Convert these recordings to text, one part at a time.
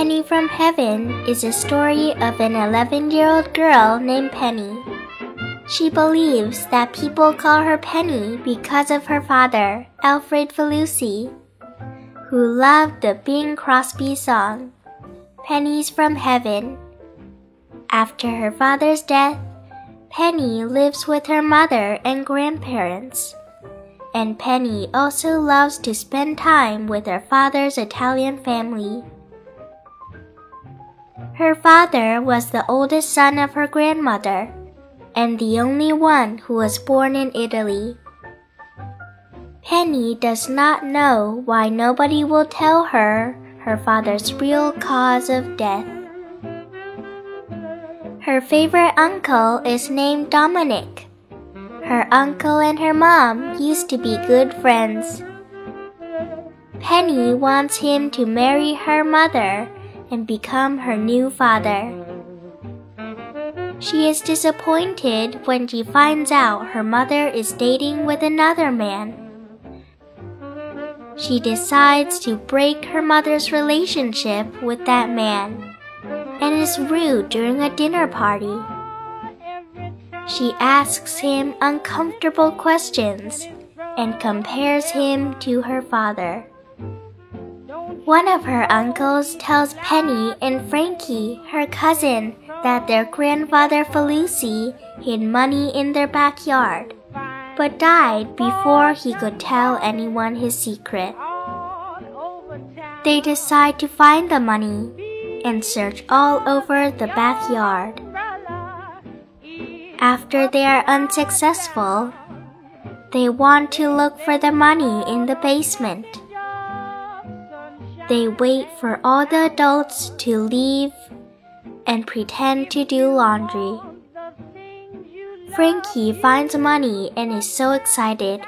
Penny from Heaven is a story of an 11 year old girl named Penny. She believes that people call her Penny because of her father, Alfred Falusi, who loved the Bing Crosby song, Pennies from Heaven. After her father's death, Penny lives with her mother and grandparents. And Penny also loves to spend time with her father's Italian family. Her father was the oldest son of her grandmother, and the only one who was born in Italy. Penny does not know why nobody will tell her her father's real cause of death. Her favorite uncle is named Dominic. Her uncle and her mom used to be good friends. Penny wants him to marry her mother and become her new father. She is disappointed when she finds out her mother is dating with another man. She decides to break her mother's relationship with that man and is rude during a dinner party. She asks him uncomfortable questions and compares him to her father. One of her uncles tells Penny and Frankie, her cousin, that their grandfather Falusi hid money in their backyard, but died before he could tell anyone his secret. They decide to find the money and search all over the backyard. After they are unsuccessful, they want to look for the money in the basement. They wait for all the adults to leave and pretend to do laundry. Frankie finds money and is so excited.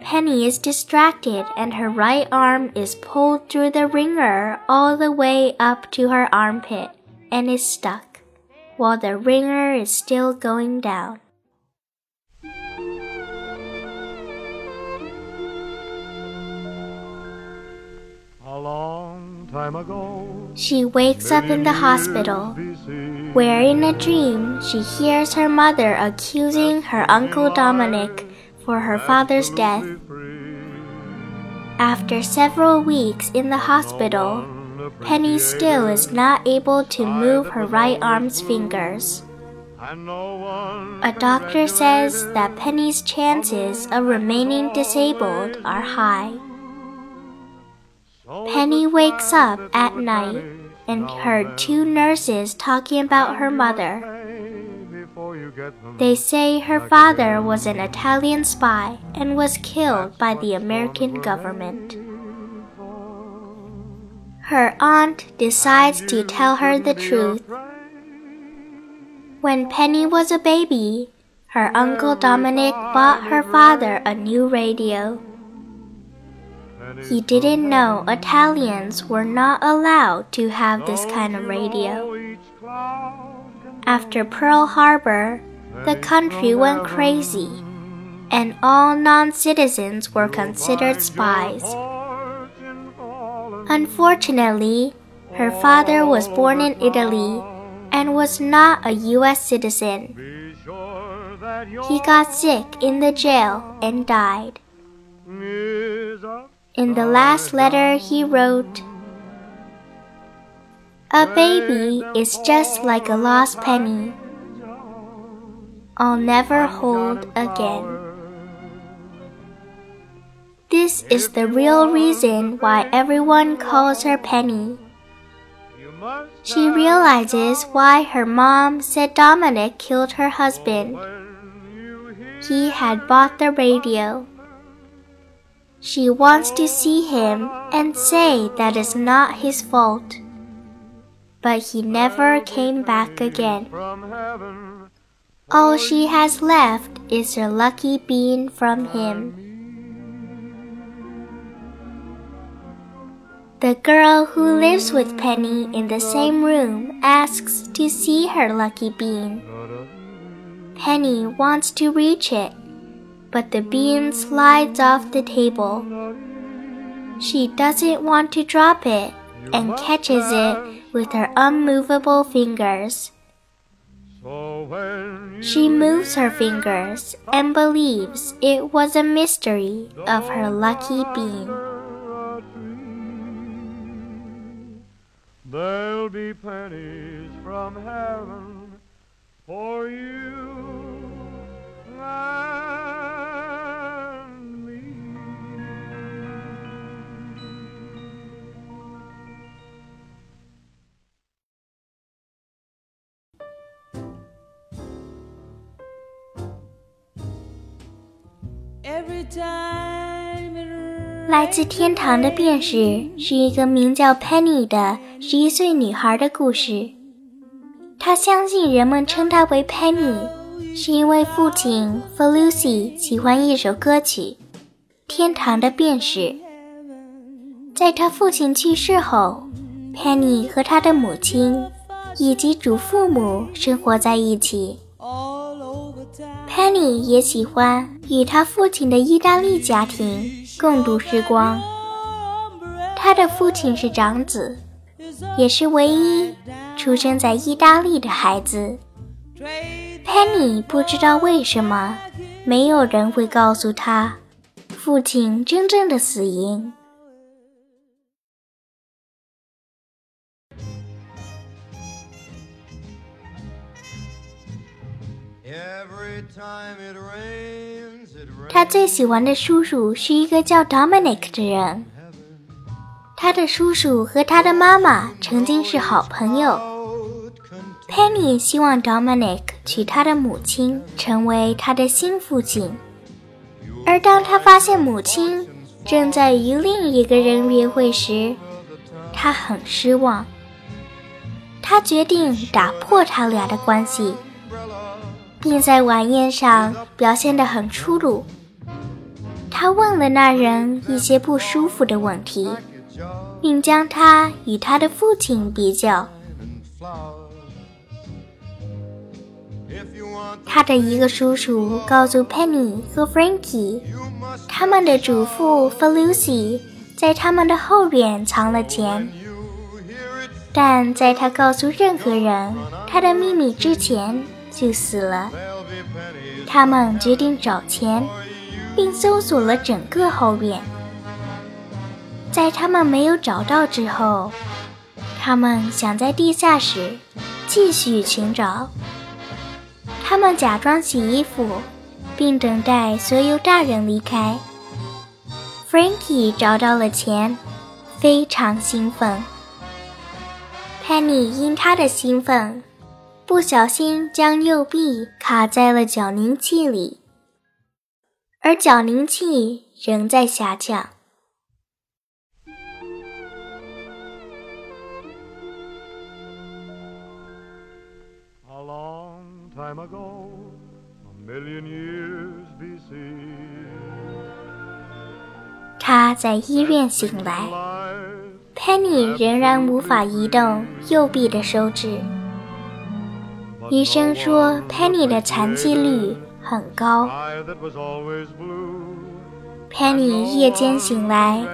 Penny is distracted and her right arm is pulled through the wringer all the way up to her armpit and is stuck, while the wringer is still going down. She wakes up in the hospital, where in a dream she hears her mother accusing her Uncle Dominic for her father's death. After several weeks in the hospital, Penny still is not able to move her right arm's fingers. A doctor says that Penny's chances of remaining disabled are high. Penny wakes up at night and heard two nurses talking about her mother. They say her father was an Italian spy and was killed by the American government. Her aunt decides to tell her the truth. When Penny was a baby, her uncle Dominic bought her father a new radio. He didn't know Italians were not allowed to have this kind of radio. After Pearl Harbor, the country went crazy, and all non citizens were considered spies. Unfortunately, her father was born in Italy and was not a US citizen. He got sick in the jail and died. In the last letter, he wrote, A baby is just like a lost penny. I'll never hold again. This is the real reason why everyone calls her Penny. She realizes why her mom said Dominic killed her husband. He had bought the radio. She wants to see him and say that it's not his fault. But he never came back again. All she has left is her lucky bean from him. The girl who lives with Penny in the same room asks to see her lucky bean. Penny wants to reach it but the bean slides off the table. She doesn't want to drop it and catches it with her unmovable fingers. She moves her fingers and believes it was a mystery of her lucky bean. There'll be pennies from heaven for you 来自天堂的便士是一个名叫 Penny 的十一岁女孩的故事。她相信人们称她为 Penny，是因为父亲 Felucy 喜欢一首歌曲《天堂的便士》。在她父亲去世后，Penny 和她的母亲以及祖父母生活在一起。Penny 也喜欢与他父亲的意大利家庭共度时光。他的父亲是长子，也是唯一出生在意大利的孩子。Penny 不知道为什么，没有人会告诉他父亲真正的死因。他最喜欢的叔叔是一个叫 Dominic 的人。他的叔叔和他的妈妈曾经是好朋友。Penny 希望 Dominic 娶他的母亲，成为他的新父亲。而当他发现母亲正在与另一个人约会时，他很失望。他决定打破他俩的关系。并在晚宴上表现得很粗鲁。他问了那人一些不舒服的问题，并将他与他的父亲比较。他的一个叔叔告诉 Penny 和 Frankie，他们的祖父 Felucy 在他们的后院藏了钱，但在他告诉任何人他的秘密之前。就死了。他们决定找钱，并搜索了整个后院。在他们没有找到之后，他们想在地下室继续寻找。他们假装洗衣服，并等待所有大人离开。Frankie 找到了钱，非常兴奋。Penny 因他的兴奋。不小心将右臂卡在了搅凝器里，而搅凝器仍在下降。Time ago, a million years BC, 他在医院醒来，Penny 仍然无法移动右臂的手指。医生说，Penny 的残疾率很高。Penny 夜间醒来，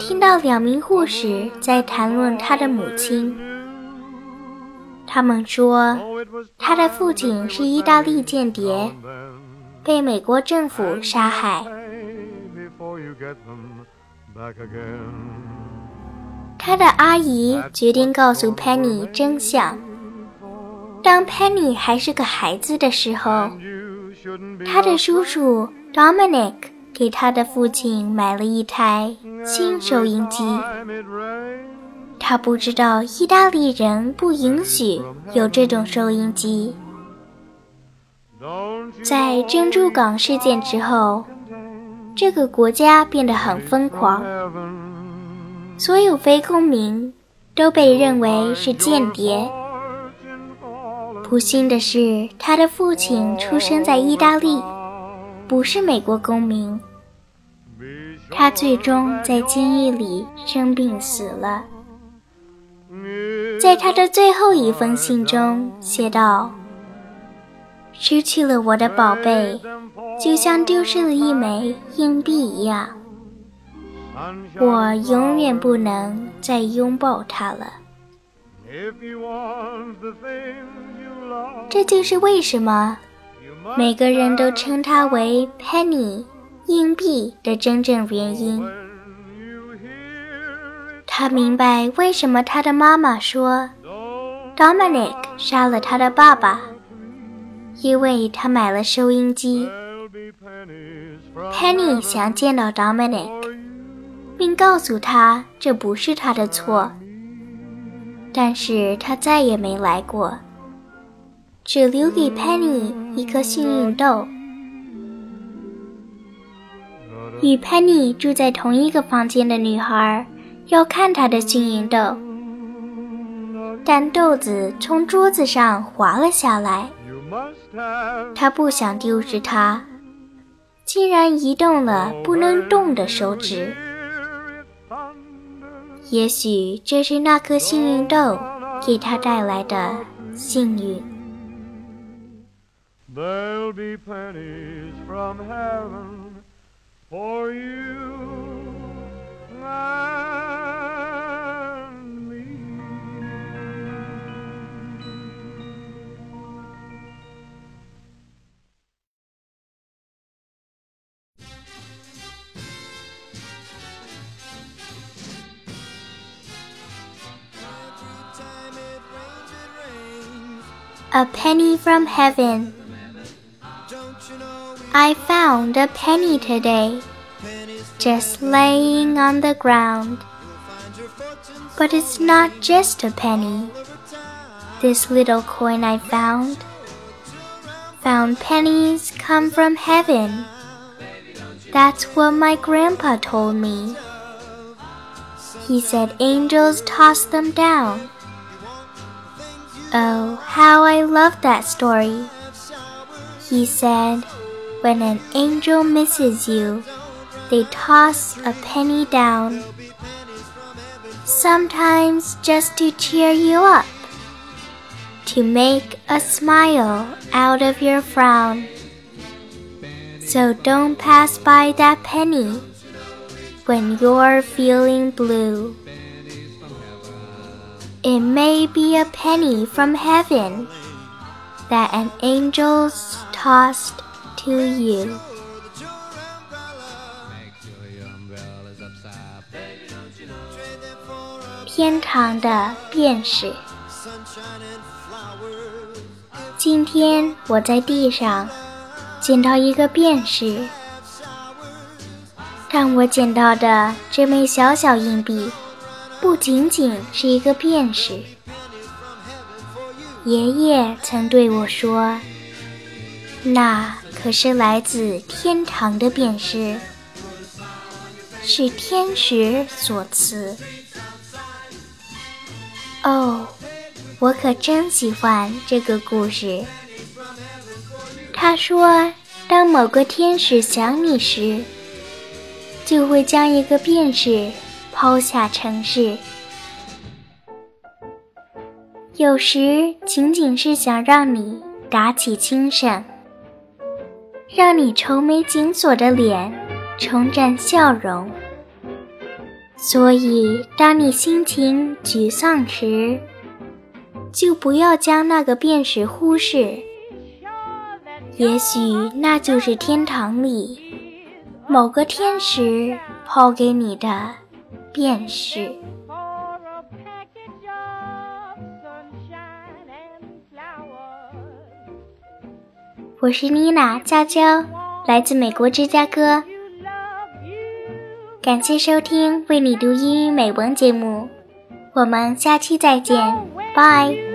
听到两名护士在谈论他的母亲。他们说，他的父亲是意大利间谍，被美国政府杀害。他的阿姨决定告诉 Penny 真相。当 Penny 还是个孩子的时候，他的叔叔 Dominic 给他的父亲买了一台新收音机。他不知道意大利人不允许有这种收音机。在珍珠港事件之后，这个国家变得很疯狂，所有非公民都被认为是间谍。不幸的是，他的父亲出生在意大利，不是美国公民。他最终在监狱里生病死了。在他的最后一封信中写道：“失去了我的宝贝，就像丢失了一枚硬币一样。我永远不能再拥抱他了。这就是为什么每个人都称他为 Penny 硬币的真正原因。他明白为什么他的妈妈说 Dominic 杀了他的爸爸，因为他买了收音机。Penny 想见到 Dominic，并告诉他这不是他的错。但是他再也没来过，只留给 Penny 一颗幸运豆。与 Penny 住在同一个房间的女孩要看她的幸运豆，但豆子从桌子上滑了下来。她不想丢失它，竟然移动了不能动的手指。也许这是那颗幸运豆给她带来的幸运。There'll be pennies from heaven for you and me. A penny from heaven. I found a penny today, just laying on the ground. But it's not just a penny. This little coin I found. Found pennies come from heaven. That's what my grandpa told me. He said angels toss them down Oh, how I love that story. He said, When an angel misses you, they toss a penny down. Sometimes just to cheer you up, to make a smile out of your frown. So don't pass by that penny when you're feeling blue. It may be a penny from heaven that an angel's tossed to you. 天堂的便士。今天我在地上捡到一个便士，但我捡到的这枚小小硬币。不仅仅是一个便士。爷爷曾对我说：“那可是来自天堂的便士，是天使所赐。”哦，我可真喜欢这个故事。他说：“当某个天使想你时，就会将一个便士。”抛下城市，有时仅仅是想让你打起精神，让你愁眉紧锁的脸重展笑容。所以，当你心情沮丧时，就不要将那个便士忽视。也许那就是天堂里某个天使抛给你的。便是。我是妮娜娇娇，来自美国芝加哥。感谢收听《为你读英语美文》节目，我们下期再见，拜。